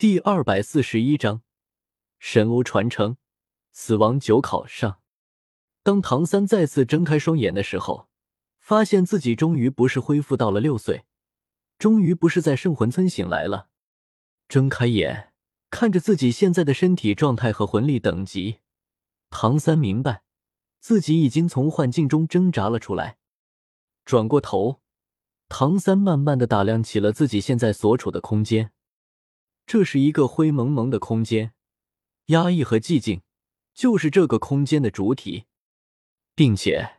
第二百四十一章神欧传承，死亡九考上。当唐三再次睁开双眼的时候，发现自己终于不是恢复到了六岁，终于不是在圣魂村醒来了。睁开眼，看着自己现在的身体状态和魂力等级，唐三明白自己已经从幻境中挣扎了出来。转过头，唐三慢慢的打量起了自己现在所处的空间。这是一个灰蒙蒙的空间，压抑和寂静就是这个空间的主体，并且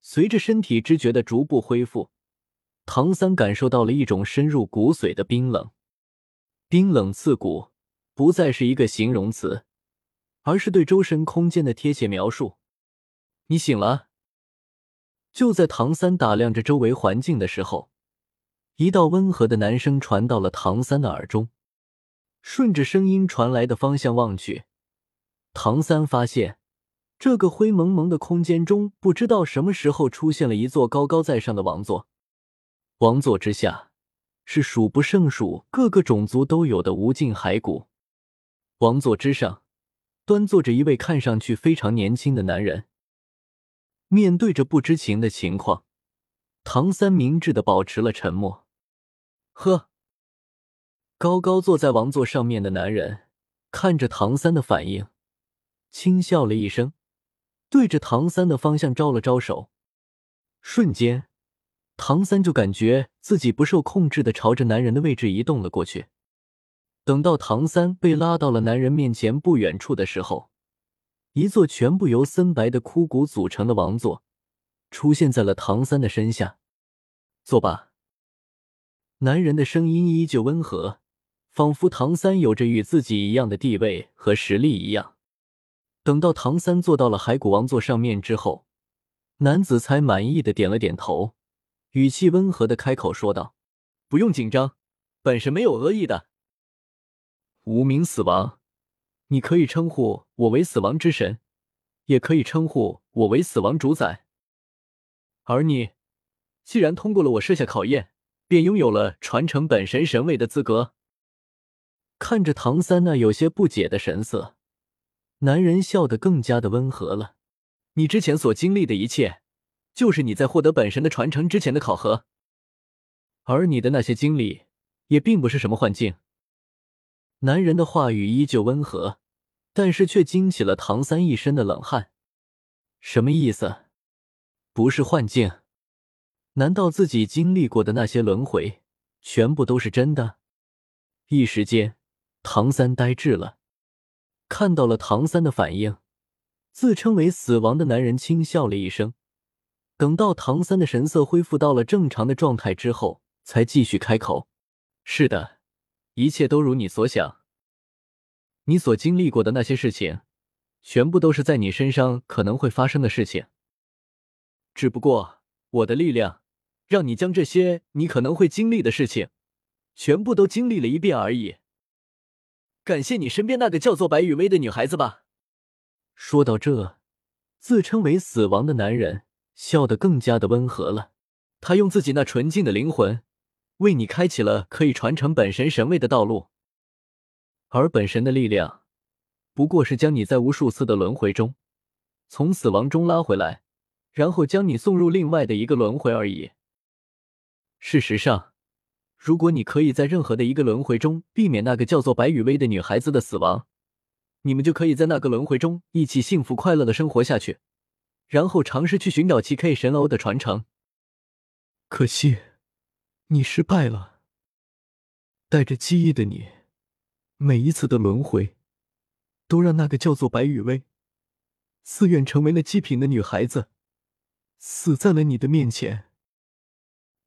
随着身体知觉的逐步恢复，唐三感受到了一种深入骨髓的冰冷，冰冷刺骨，不再是一个形容词，而是对周身空间的贴切描述。你醒了。就在唐三打量着周围环境的时候，一道温和的男声传到了唐三的耳中。顺着声音传来的方向望去，唐三发现这个灰蒙蒙的空间中，不知道什么时候出现了一座高高在上的王座。王座之下是数不胜数、各个种族都有的无尽骸骨。王座之上端坐着一位看上去非常年轻的男人。面对着不知情的情况，唐三明智的保持了沉默。呵。高高坐在王座上面的男人看着唐三的反应，轻笑了一声，对着唐三的方向招了招手。瞬间，唐三就感觉自己不受控制的朝着男人的位置移动了过去。等到唐三被拉到了男人面前不远处的时候，一座全部由森白的枯骨组成的王座出现在了唐三的身下。坐吧。男人的声音依旧温和。仿佛唐三有着与自己一样的地位和实力一样。等到唐三坐到了骸骨王座上面之后，男子才满意的点了点头，语气温和的开口说道：“不用紧张，本神没有恶意的。无名死亡，你可以称呼我为死亡之神，也可以称呼我为死亡主宰。而你，既然通过了我设下考验，便拥有了传承本神神位的资格。”看着唐三那有些不解的神色，男人笑得更加的温和了。你之前所经历的一切，就是你在获得本神的传承之前的考核，而你的那些经历也并不是什么幻境。男人的话语依旧温和，但是却惊起了唐三一身的冷汗。什么意思？不是幻境？难道自己经历过的那些轮回全部都是真的？一时间。唐三呆滞了，看到了唐三的反应，自称为死亡的男人轻笑了一声。等到唐三的神色恢复到了正常的状态之后，才继续开口：“是的，一切都如你所想。你所经历过的那些事情，全部都是在你身上可能会发生的事情。只不过我的力量，让你将这些你可能会经历的事情，全部都经历了一遍而已。”感谢你身边那个叫做白雨薇的女孩子吧。说到这，自称为死亡的男人笑得更加的温和了。他用自己那纯净的灵魂，为你开启了可以传承本神神位的道路。而本神的力量，不过是将你在无数次的轮回中，从死亡中拉回来，然后将你送入另外的一个轮回而已。事实上。如果你可以在任何的一个轮回中避免那个叫做白雨薇的女孩子的死亡，你们就可以在那个轮回中一起幸福快乐的生活下去，然后尝试去寻找七 K 神欧的传承。可惜，你失败了。带着记忆的你，每一次的轮回，都让那个叫做白雨薇，自愿成为了祭品的女孩子，死在了你的面前。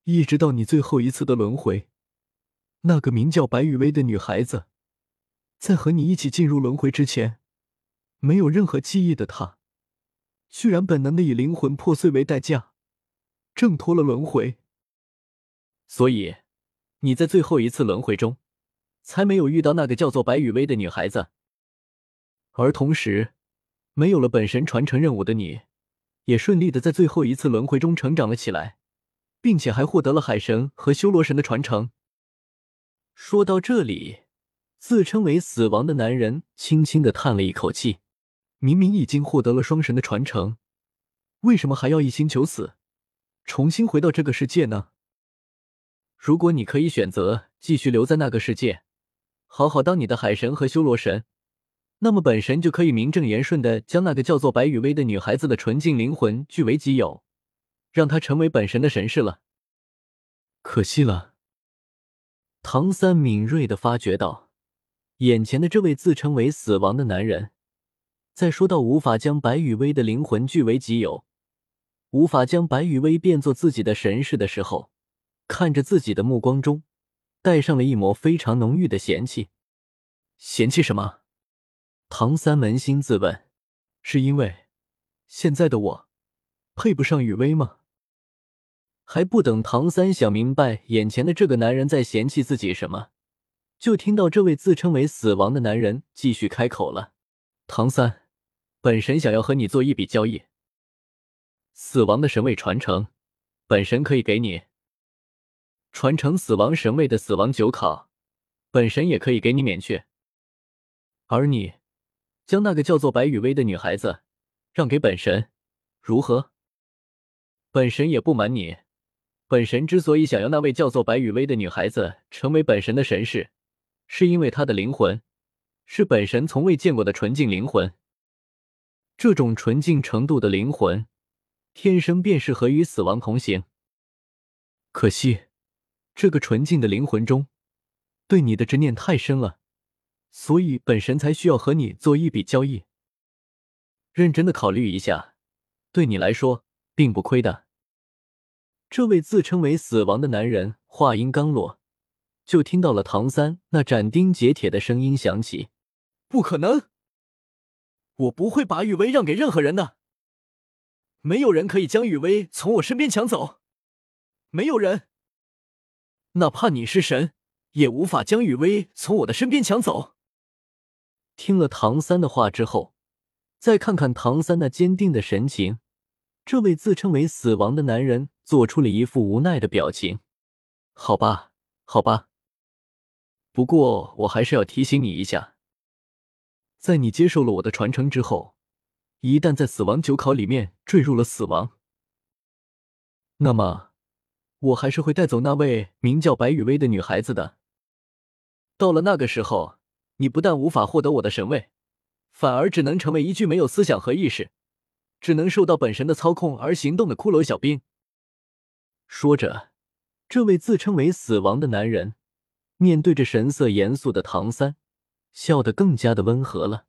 一直到你最后一次的轮回，那个名叫白雨薇的女孩子，在和你一起进入轮回之前，没有任何记忆的她，居然本能的以灵魂破碎为代价，挣脱了轮回。所以，你在最后一次轮回中，才没有遇到那个叫做白雨薇的女孩子。而同时，没有了本神传承任务的你，也顺利的在最后一次轮回中成长了起来。并且还获得了海神和修罗神的传承。说到这里，自称为死亡的男人轻轻的叹了一口气：“明明已经获得了双神的传承，为什么还要一心求死，重新回到这个世界呢？如果你可以选择继续留在那个世界，好好当你的海神和修罗神，那么本神就可以名正言顺的将那个叫做白雨薇的女孩子的纯净灵魂据为己有，让他成为本神的神士了。可惜了。”唐三敏锐的发觉到。眼前的这位自称为死亡的男人，在说到无法将白羽薇的灵魂据为己有，无法将白羽薇变作自己的神识的时候，看着自己的目光中带上了一抹非常浓郁的嫌弃。嫌弃什么？唐三扪心自问：是因为现在的我配不上雨薇吗？还不等唐三想明白眼前的这个男人在嫌弃自己什么。就听到这位自称为死亡的男人继续开口了：“唐三，本神想要和你做一笔交易。死亡的神位传承，本神可以给你；传承死亡神位的死亡九考，本神也可以给你免去。而你，将那个叫做白雨薇的女孩子让给本神，如何？本神也不瞒你，本神之所以想要那位叫做白雨薇的女孩子成为本神的神使。”是因为她的灵魂是本神从未见过的纯净灵魂，这种纯净程度的灵魂，天生便是和与死亡同行。可惜，这个纯净的灵魂中，对你的执念太深了，所以本神才需要和你做一笔交易。认真的考虑一下，对你来说并不亏的。这位自称为死亡的男人话音刚落。就听到了唐三那斩钉截铁的声音响起：“不可能！我不会把雨薇让给任何人的。没有人可以将雨薇从我身边抢走，没有人，哪怕你是神，也无法将雨薇从我的身边抢走。”听了唐三的话之后，再看看唐三那坚定的神情，这位自称为死亡的男人做出了一副无奈的表情：“好吧，好吧。”不过，我还是要提醒你一下，在你接受了我的传承之后，一旦在死亡九考里面坠入了死亡，那么我还是会带走那位名叫白雨薇的女孩子的。到了那个时候，你不但无法获得我的神位，反而只能成为一具没有思想和意识、只能受到本神的操控而行动的骷髅小兵。说着，这位自称为死亡的男人。面对着神色严肃的唐三，笑得更加的温和了。